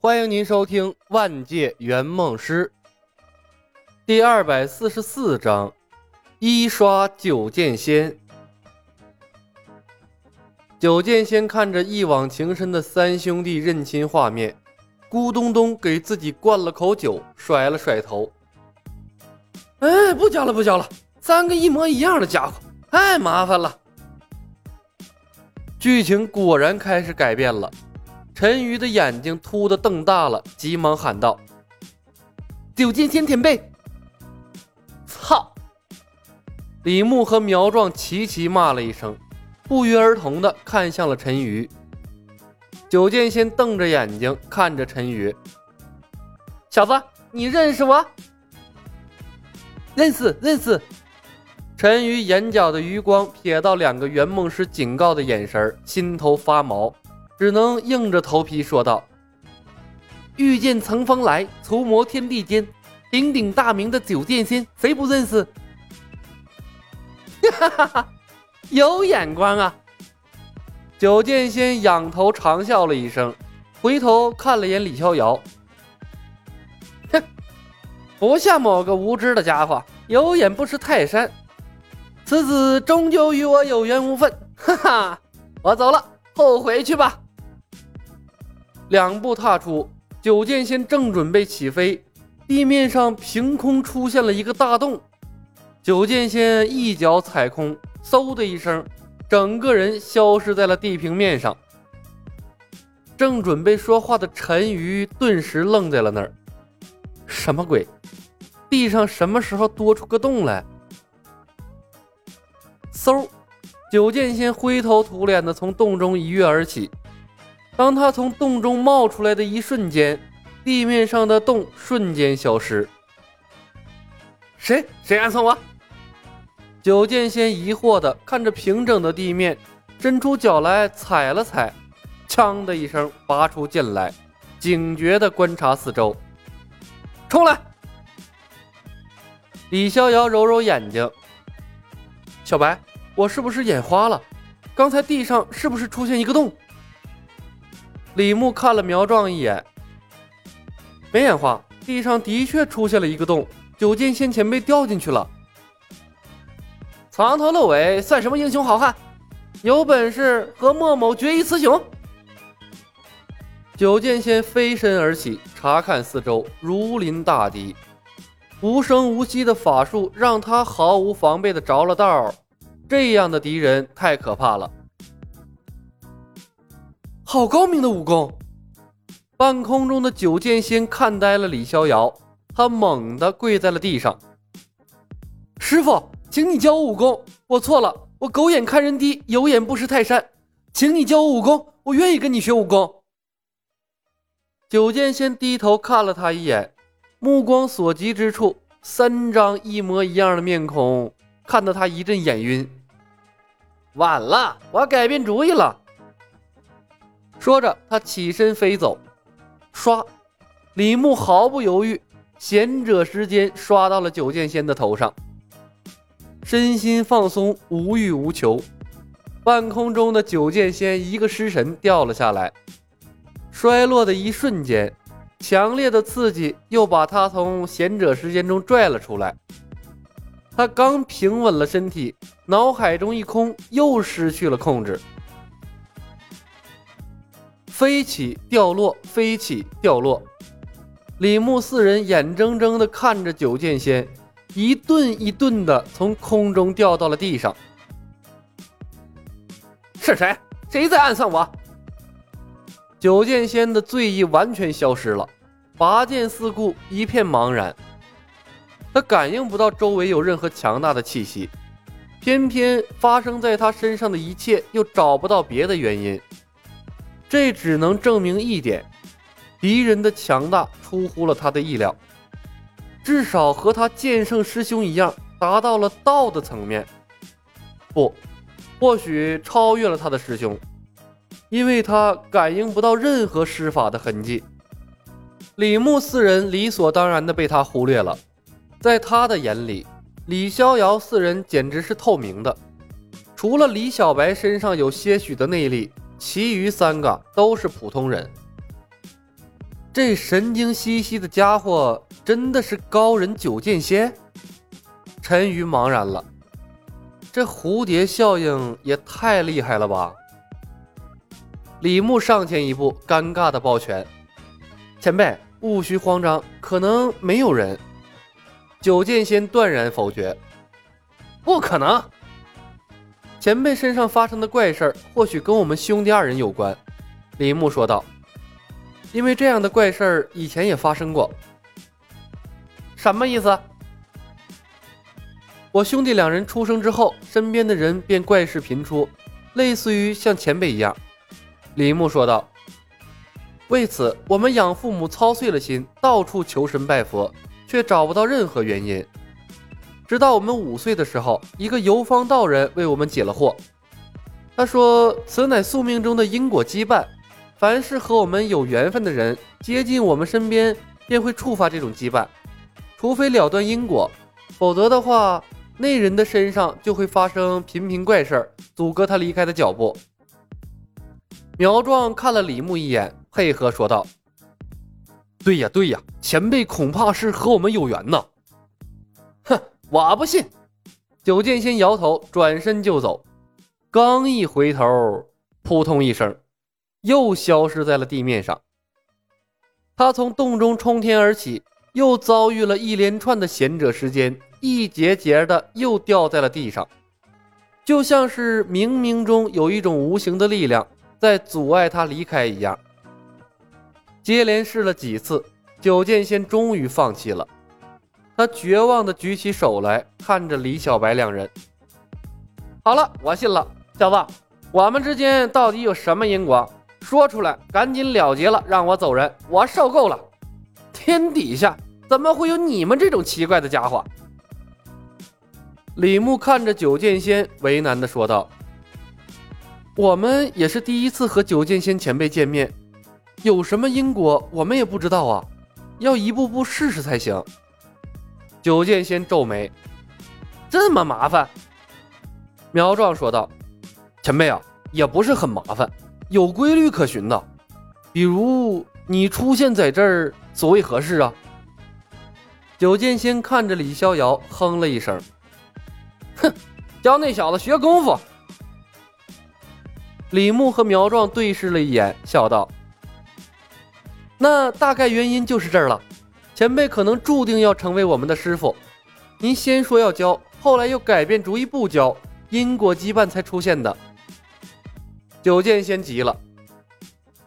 欢迎您收听《万界圆梦师》第二百四十四章：一刷九剑仙。九剑仙看着一往情深的三兄弟认亲画面，咕咚咚给自己灌了口酒，甩了甩头：“哎，不交了，不交了！三个一模一样的家伙，太麻烦了。”剧情果然开始改变了。陈鱼的眼睛突的瞪大了，急忙喊道：“九剑仙前辈！”操！李牧和苗壮齐齐骂了一声，不约而同的看向了陈鱼。九剑仙瞪着眼睛看着陈鱼：“小子，你认识我？”“认识，认识。”陈鱼眼角的余光瞥到两个圆梦师警告的眼神，心头发毛。只能硬着头皮说道：“遇见乘风来，除魔天地间，鼎鼎大名的九剑仙，谁不认识？”哈哈哈，有眼光啊！九剑仙仰头长笑了一声，回头看了眼李逍遥，哼，不像某个无知的家伙，有眼不识泰山。此子终究与我有缘无分，哈哈，我走了，后回去吧。两步踏出，九剑仙正准备起飞，地面上凭空出现了一个大洞。九剑仙一脚踩空，嗖的一声，整个人消失在了地平面上。正准备说话的陈鱼顿时愣在了那儿。什么鬼？地上什么时候多出个洞来？嗖！九剑仙灰头土脸的从洞中一跃而起。当他从洞中冒出来的一瞬间，地面上的洞瞬间消失。谁谁暗算我？九剑仙疑惑的看着平整的地面，伸出脚来踩了踩，锵的一声拔出剑来，警觉的观察四周。冲来！李逍遥揉揉眼睛，小白，我是不是眼花了？刚才地上是不是出现一个洞？李牧看了苗壮一眼，没眼花，地上的确出现了一个洞，九剑仙前辈掉进去了。藏头露尾算什么英雄好汉？有本事和莫某决一雌雄！九剑仙飞身而起，查看四周，如临大敌，无声无息的法术让他毫无防备的着了道。这样的敌人太可怕了。好高明的武功！半空中的九剑仙看呆了李逍遥，他猛地跪在了地上。师傅，请你教我武功，我错了，我狗眼看人低，有眼不识泰山，请你教我武功，我愿意跟你学武功。九剑仙低头看了他一眼，目光所及之处，三张一模一样的面孔，看得他一阵眼晕。晚了，我改变主意了。说着，他起身飞走，刷，李牧毫不犹豫，贤者时间刷到了九剑仙的头上，身心放松，无欲无求。半空中的九剑仙一个失神掉了下来，摔落的一瞬间，强烈的刺激又把他从贤者时间中拽了出来。他刚平稳了身体，脑海中一空，又失去了控制。飞起，掉落，飞起，掉落。李牧四人眼睁睁地看着九剑仙一顿一顿地从空中掉到了地上。是谁？谁在暗算我？九剑仙的醉意完全消失了，拔剑四顾，一片茫然。他感应不到周围有任何强大的气息，偏偏发生在他身上的一切又找不到别的原因。这只能证明一点：敌人的强大出乎了他的意料，至少和他剑圣师兄一样，达到了道的层面。不，或许超越了他的师兄，因为他感应不到任何施法的痕迹。李牧四人理所当然的被他忽略了，在他的眼里，李逍遥四人简直是透明的，除了李小白身上有些许的内力。其余三个都是普通人。这神经兮兮的家伙真的是高人九剑仙？陈鱼茫然了，这蝴蝶效应也太厉害了吧！李牧上前一步，尴尬的抱拳：“前辈，勿需慌张，可能没有人。”九剑仙断然否决：“不可能！前辈身上发生的怪事儿，或许跟我们兄弟二人有关。”李牧说道。因为这样的怪事儿以前也发生过。什么意思？我兄弟两人出生之后，身边的人便怪事频出，类似于像前辈一样。李牧说道。为此，我们养父母操碎了心，到处求神拜佛，却找不到任何原因。直到我们五岁的时候，一个游方道人为我们解了惑。他说：“此乃宿命中的因果羁绊。”凡是和我们有缘分的人接近我们身边，便会触发这种羁绊。除非了断因果，否则的话，那人的身上就会发生频频怪事儿，阻隔他离开的脚步。苗壮看了李牧一眼，配合说道：“对呀，对呀，前辈恐怕是和我们有缘呢。”我不信。九剑仙摇头，转身就走。刚一回头，扑通一声。又消失在了地面上。他从洞中冲天而起，又遭遇了一连串的贤者时间，一节节的又掉在了地上，就像是冥冥中有一种无形的力量在阻碍他离开一样。接连试了几次，九剑仙终于放弃了。他绝望的举起手来，看着李小白两人：“好了，我信了，小子，我们之间到底有什么因果？”说出来，赶紧了结了，让我走人，我受够了。天底下怎么会有你们这种奇怪的家伙？李牧看着九剑仙，为难的说道：“我们也是第一次和九剑仙前辈见面，有什么因果，我们也不知道啊，要一步步试试才行。”九剑仙皱眉：“这么麻烦？”苗壮说道：“前辈啊，也不是很麻烦。”有规律可循的，比如你出现在这儿，所谓何事啊？九剑仙看着李逍遥，哼了一声：“哼，教那小子学功夫。”李牧和苗壮对视了一眼，笑道：“那大概原因就是这儿了。前辈可能注定要成为我们的师傅，您先说要教，后来又改变主意不教，因果羁绊才出现的。”九剑仙急了：“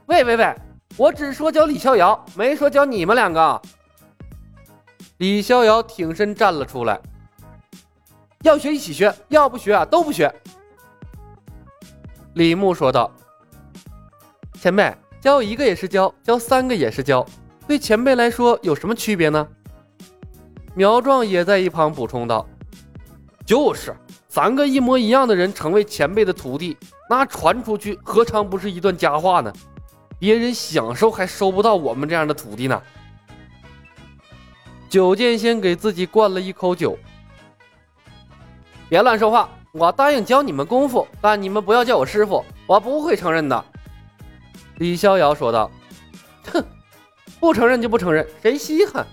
喂喂喂，我只说教李逍遥，没说教你们两个。”李逍遥挺身站了出来：“要学一起学，要不学啊都不学。”李牧说道：“前辈，教一个也是教，教三个也是教，对前辈来说有什么区别呢？”苗壮也在一旁补充道：“就是。”三个一模一样的人成为前辈的徒弟，那传出去何尝不是一段佳话呢？别人享受还收不到我们这样的徒弟呢。九剑仙给自己灌了一口酒，别乱说话。我答应教你们功夫，但你们不要叫我师傅，我不会承认的。李逍遥说道：“哼，不承认就不承认，谁稀罕？”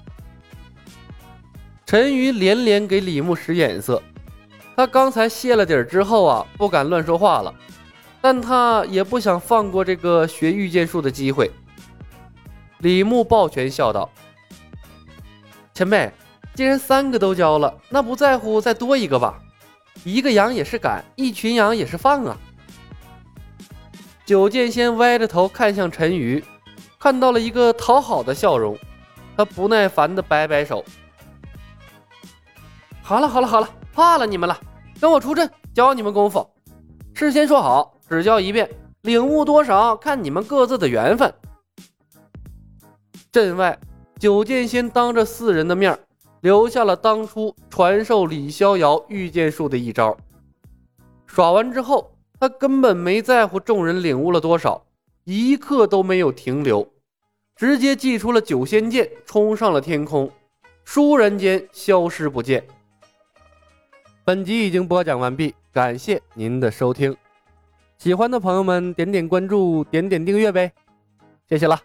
陈鱼连连给李牧使眼色。他刚才泄了底儿之后啊，不敢乱说话了，但他也不想放过这个学御剑术的机会。李牧抱拳笑道：“前辈，既然三个都交了，那不在乎再多一个吧？一个羊也是赶，一群羊也是放啊。”九剑仙歪着头看向陈鱼，看到了一个讨好的笑容，他不耐烦地摆摆手：“好了好了好了，怕了你们了。”跟我出阵，教你们功夫。事先说好，只教一遍，领悟多少看你们各自的缘分。阵外，九剑仙当着四人的面，留下了当初传授李逍遥御剑术的一招。耍完之后，他根本没在乎众人领悟了多少，一刻都没有停留，直接祭出了九仙剑，冲上了天空，倏然间消失不见。本集已经播讲完毕，感谢您的收听。喜欢的朋友们点点关注，点点订阅呗，谢谢了。